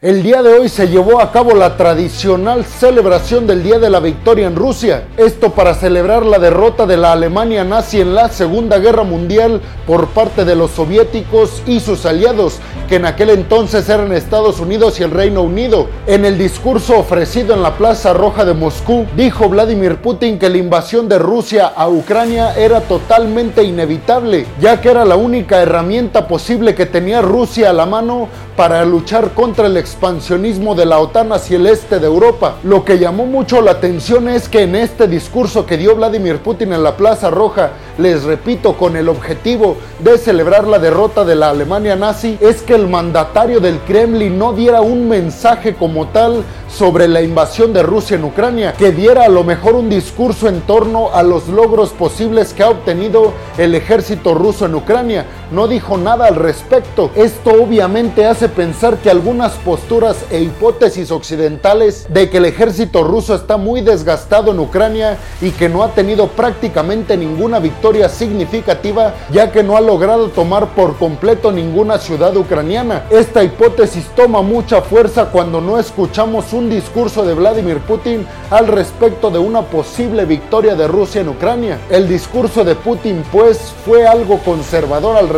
El día de hoy se llevó a cabo la tradicional celebración del Día de la Victoria en Rusia. Esto para celebrar la derrota de la Alemania nazi en la Segunda Guerra Mundial por parte de los soviéticos y sus aliados, que en aquel entonces eran Estados Unidos y el Reino Unido. En el discurso ofrecido en la Plaza Roja de Moscú, dijo Vladimir Putin que la invasión de Rusia a Ucrania era totalmente inevitable, ya que era la única herramienta posible que tenía Rusia a la mano para luchar contra el expansionismo de la OTAN hacia el este de Europa. Lo que llamó mucho la atención es que en este discurso que dio Vladimir Putin en la Plaza Roja, les repito, con el objetivo de celebrar la derrota de la Alemania nazi, es que el mandatario del Kremlin no diera un mensaje como tal sobre la invasión de Rusia en Ucrania, que diera a lo mejor un discurso en torno a los logros posibles que ha obtenido el ejército ruso en Ucrania. No dijo nada al respecto. Esto obviamente hace pensar que algunas posturas e hipótesis occidentales de que el ejército ruso está muy desgastado en Ucrania y que no ha tenido prácticamente ninguna victoria significativa ya que no ha logrado tomar por completo ninguna ciudad ucraniana. Esta hipótesis toma mucha fuerza cuando no escuchamos un discurso de Vladimir Putin al respecto de una posible victoria de Rusia en Ucrania. El discurso de Putin pues fue algo conservador al respecto.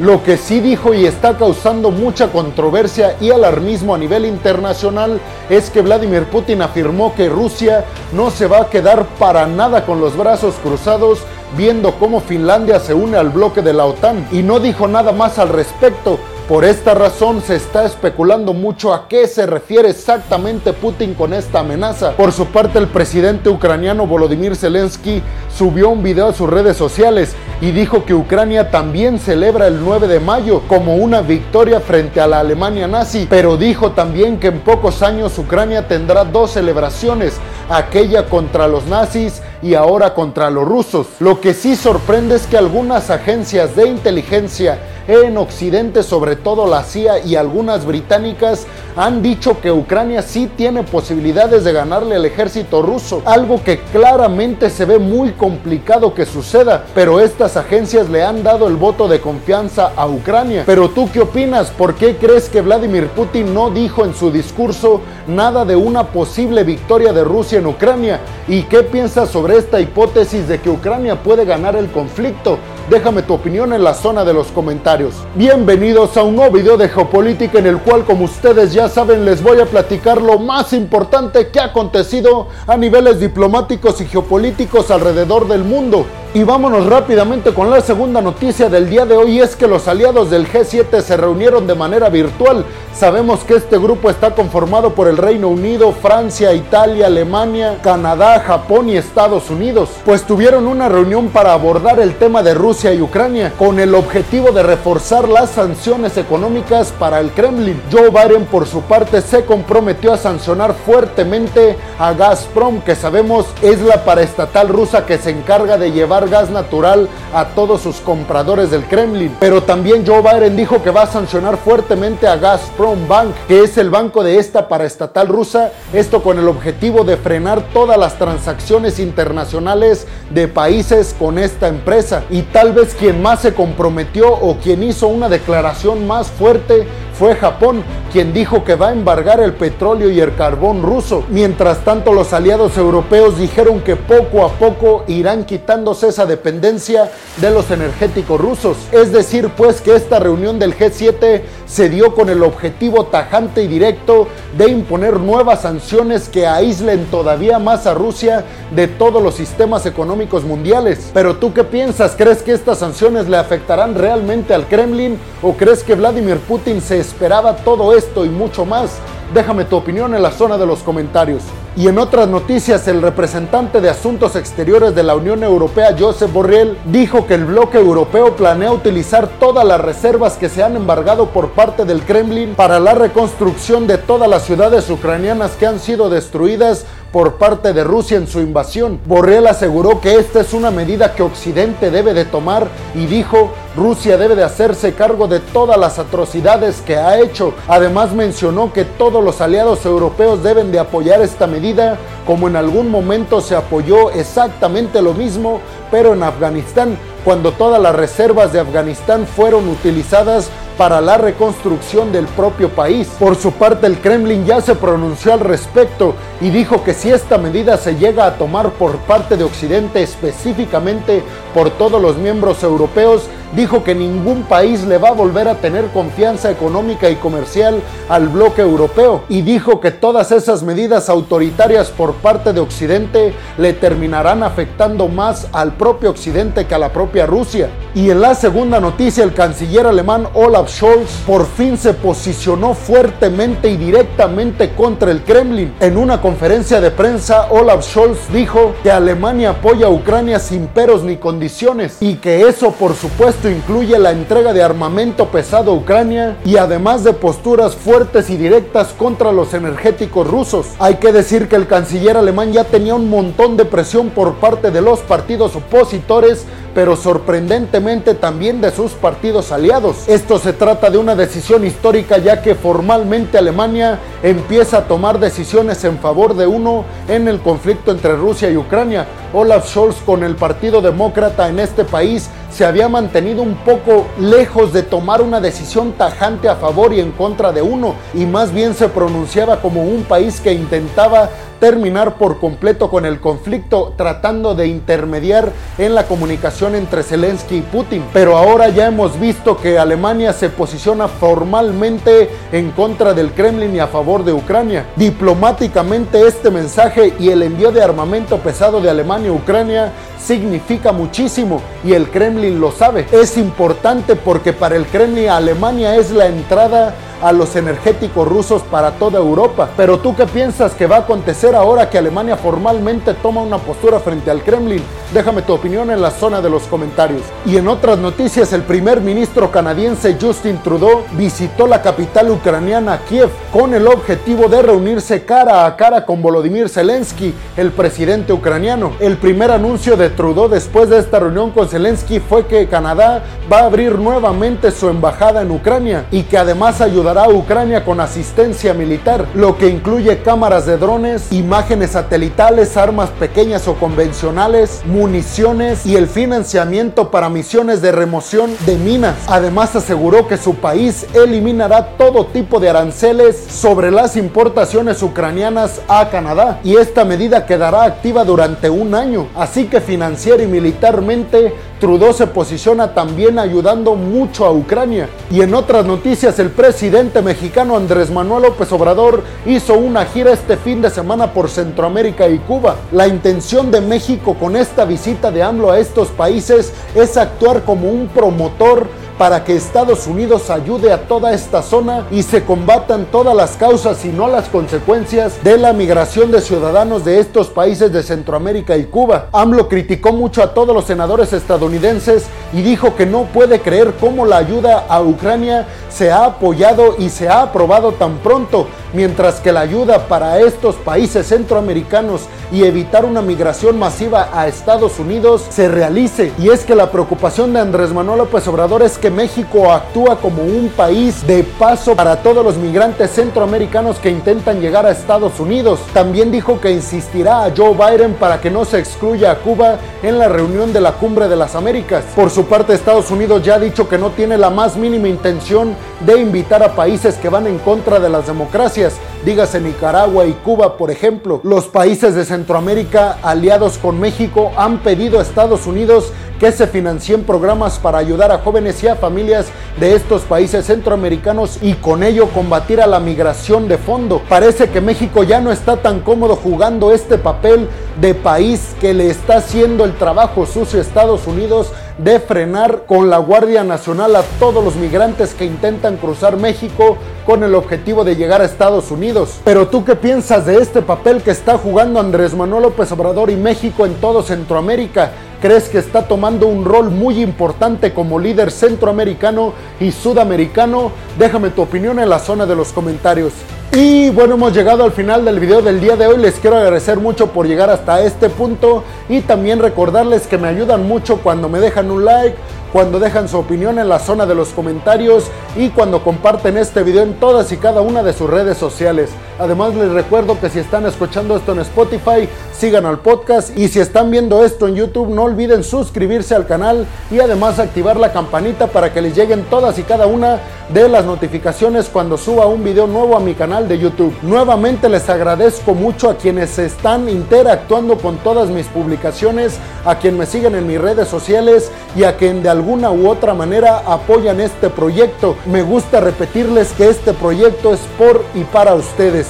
Lo que sí dijo y está causando mucha controversia y alarmismo a nivel internacional es que Vladimir Putin afirmó que Rusia no se va a quedar para nada con los brazos cruzados viendo cómo Finlandia se une al bloque de la OTAN. Y no dijo nada más al respecto, por esta razón se está especulando mucho a qué se refiere exactamente Putin con esta amenaza. Por su parte, el presidente ucraniano Volodymyr Zelensky subió un video a sus redes sociales y dijo que Ucrania también celebra el 9 de mayo como una victoria frente a la Alemania nazi, pero dijo también que en pocos años Ucrania tendrá dos celebraciones, aquella contra los nazis y ahora contra los rusos. Lo que sí sorprende es que algunas agencias de inteligencia en Occidente, sobre todo la CIA y algunas británicas, han dicho que Ucrania sí tiene posibilidades de ganarle al ejército ruso, algo que claramente se ve muy complicado que suceda, pero estas agencias le han dado el voto de confianza a Ucrania. Pero tú qué opinas? ¿Por qué crees que Vladimir Putin no dijo en su discurso nada de una posible victoria de Rusia en Ucrania? ¿Y qué piensas sobre esta hipótesis de que Ucrania puede ganar el conflicto? Déjame tu opinión en la zona de los comentarios. Bienvenidos a un nuevo video de geopolítica en el cual como ustedes ya saben les voy a platicar lo más importante que ha acontecido a niveles diplomáticos y geopolíticos alrededor del mundo. Y vámonos rápidamente con la segunda noticia del día de hoy, es que los aliados del G7 se reunieron de manera virtual. Sabemos que este grupo está conformado por el Reino Unido, Francia, Italia, Alemania, Canadá, Japón y Estados Unidos, pues tuvieron una reunión para abordar el tema de Rusia y Ucrania, con el objetivo de reforzar las sanciones económicas para el Kremlin. Joe Biden por su parte se comprometió a sancionar fuertemente a Gazprom, que sabemos es la paraestatal rusa que se encarga de llevar gas natural a todos sus compradores del Kremlin. Pero también Joe Biden dijo que va a sancionar fuertemente a Gazprom Bank, que es el banco de esta paraestatal rusa, esto con el objetivo de frenar todas las transacciones internacionales de países con esta empresa. Y tal vez quien más se comprometió o quien hizo una declaración más fuerte fue Japón quien dijo que va a embargar el petróleo y el carbón ruso. Mientras tanto, los aliados europeos dijeron que poco a poco irán quitándose esa dependencia de los energéticos rusos. Es decir, pues que esta reunión del G7 se dio con el objetivo tajante y directo de imponer nuevas sanciones que aíslen todavía más a Rusia de todos los sistemas económicos mundiales. Pero tú qué piensas? ¿Crees que estas sanciones le afectarán realmente al Kremlin o crees que Vladimir Putin se esperaba todo esto y mucho más? Déjame tu opinión en la zona de los comentarios. Y en otras noticias, el representante de Asuntos Exteriores de la Unión Europea, Josep Borrell, dijo que el bloque europeo planea utilizar todas las reservas que se han embargado por parte del Kremlin para la reconstrucción de todas las ciudades ucranianas que han sido destruidas por parte de Rusia en su invasión. Borrell aseguró que esta es una medida que Occidente debe de tomar y dijo Rusia debe de hacerse cargo de todas las atrocidades que ha hecho. Además mencionó que todos los aliados europeos deben de apoyar esta medida como en algún momento se apoyó exactamente lo mismo, pero en Afganistán, cuando todas las reservas de Afganistán fueron utilizadas para la reconstrucción del propio país. Por su parte, el Kremlin ya se pronunció al respecto y dijo que si esta medida se llega a tomar por parte de Occidente, específicamente por todos los miembros europeos, dijo que ningún país le va a volver a tener confianza económica y comercial al bloque europeo y dijo que todas esas medidas autoritarias por parte de Occidente le terminarán afectando más al propio Occidente que a la propia Rusia. Y en la segunda noticia, el canciller alemán Olaf Scholz por fin se posicionó fuertemente y directamente contra el Kremlin. En una conferencia de prensa, Olaf Scholz dijo que Alemania apoya a Ucrania sin peros ni condiciones y que eso por supuesto incluye la entrega de armamento pesado a Ucrania y además de posturas fuertes y directas contra los energéticos rusos. Hay que decir que el canciller alemán ya tenía un montón de presión por parte de los partidos opositores pero sorprendentemente también de sus partidos aliados. Esto se trata de una decisión histórica ya que formalmente Alemania empieza a tomar decisiones en favor de uno en el conflicto entre Rusia y Ucrania. Olaf Scholz con el Partido Demócrata en este país se había mantenido un poco lejos de tomar una decisión tajante a favor y en contra de uno y más bien se pronunciaba como un país que intentaba terminar por completo con el conflicto tratando de intermediar en la comunicación entre Zelensky y Putin. Pero ahora ya hemos visto que Alemania se posiciona formalmente en contra del Kremlin y a favor de Ucrania. Diplomáticamente este mensaje y el envío de armamento pesado de Alemania a Ucrania significa muchísimo y el Kremlin lo sabe. Es importante porque para el Kremlin Alemania es la entrada a los energéticos rusos para toda Europa. Pero tú qué piensas que va a acontecer ahora que Alemania formalmente toma una postura frente al Kremlin? Déjame tu opinión en la zona de los comentarios. Y en otras noticias, el primer ministro canadiense Justin Trudeau visitó la capital ucraniana Kiev con el objetivo de reunirse cara a cara con Volodymyr Zelensky, el presidente ucraniano. El primer anuncio de Trudeau después de esta reunión con Zelensky fue que Canadá va a abrir nuevamente su embajada en Ucrania y que además ayudará a Ucrania con asistencia militar, lo que incluye cámaras de drones, imágenes satelitales, armas pequeñas o convencionales, municiones y el financiamiento para misiones de remoción de minas. Además aseguró que su país eliminará todo tipo de aranceles sobre las importaciones ucranianas a Canadá y esta medida quedará activa durante un año. Así que financiera y militarmente Trudeau se posiciona también ayudando mucho a Ucrania. Y en otras noticias, el presidente mexicano Andrés Manuel López Obrador hizo una gira este fin de semana por Centroamérica y Cuba. La intención de México con esta visita de AMLO a estos países es actuar como un promotor para que Estados Unidos ayude a toda esta zona y se combatan todas las causas y no las consecuencias de la migración de ciudadanos de estos países de Centroamérica y Cuba. AMLO criticó mucho a todos los senadores estadounidenses y dijo que no puede creer cómo la ayuda a Ucrania se ha apoyado y se ha aprobado tan pronto, mientras que la ayuda para estos países centroamericanos y evitar una migración masiva a Estados Unidos se realice. Y es que la preocupación de Andrés Manuel López Obrador es que México actúa como un país de paso para todos los migrantes centroamericanos que intentan llegar a Estados Unidos. También dijo que insistirá a Joe Biden para que no se excluya a Cuba en la reunión de la Cumbre de las Américas. Por su parte, Estados Unidos ya ha dicho que no tiene la más mínima intención de invitar a países que van en contra de las democracias, dígase Nicaragua y Cuba, por ejemplo. Los países de Centroamérica aliados con México han pedido a Estados Unidos que se financien programas para ayudar a jóvenes y a familias de estos países centroamericanos y con ello combatir a la migración de fondo. Parece que México ya no está tan cómodo jugando este papel de país que le está haciendo el trabajo sucio a Estados Unidos de frenar con la Guardia Nacional a todos los migrantes que intentan cruzar México con el objetivo de llegar a Estados Unidos. Pero tú qué piensas de este papel que está jugando Andrés Manuel López Obrador y México en todo Centroamérica? ¿Crees que está tomando un rol muy importante como líder centroamericano y sudamericano? Déjame tu opinión en la zona de los comentarios. Y bueno, hemos llegado al final del video del día de hoy. Les quiero agradecer mucho por llegar hasta este punto y también recordarles que me ayudan mucho cuando me dejan un like, cuando dejan su opinión en la zona de los comentarios y cuando comparten este video en todas y cada una de sus redes sociales. Además les recuerdo que si están escuchando esto en Spotify, sigan al podcast y si están viendo esto en YouTube, no olviden suscribirse al canal y además activar la campanita para que les lleguen todas y cada una de las notificaciones cuando suba un video nuevo a mi canal de YouTube. Nuevamente les agradezco mucho a quienes están interactuando con todas mis publicaciones, a quien me siguen en mis redes sociales y a quien de alguna u otra manera apoyan este proyecto. Me gusta repetirles que este proyecto es por y para ustedes.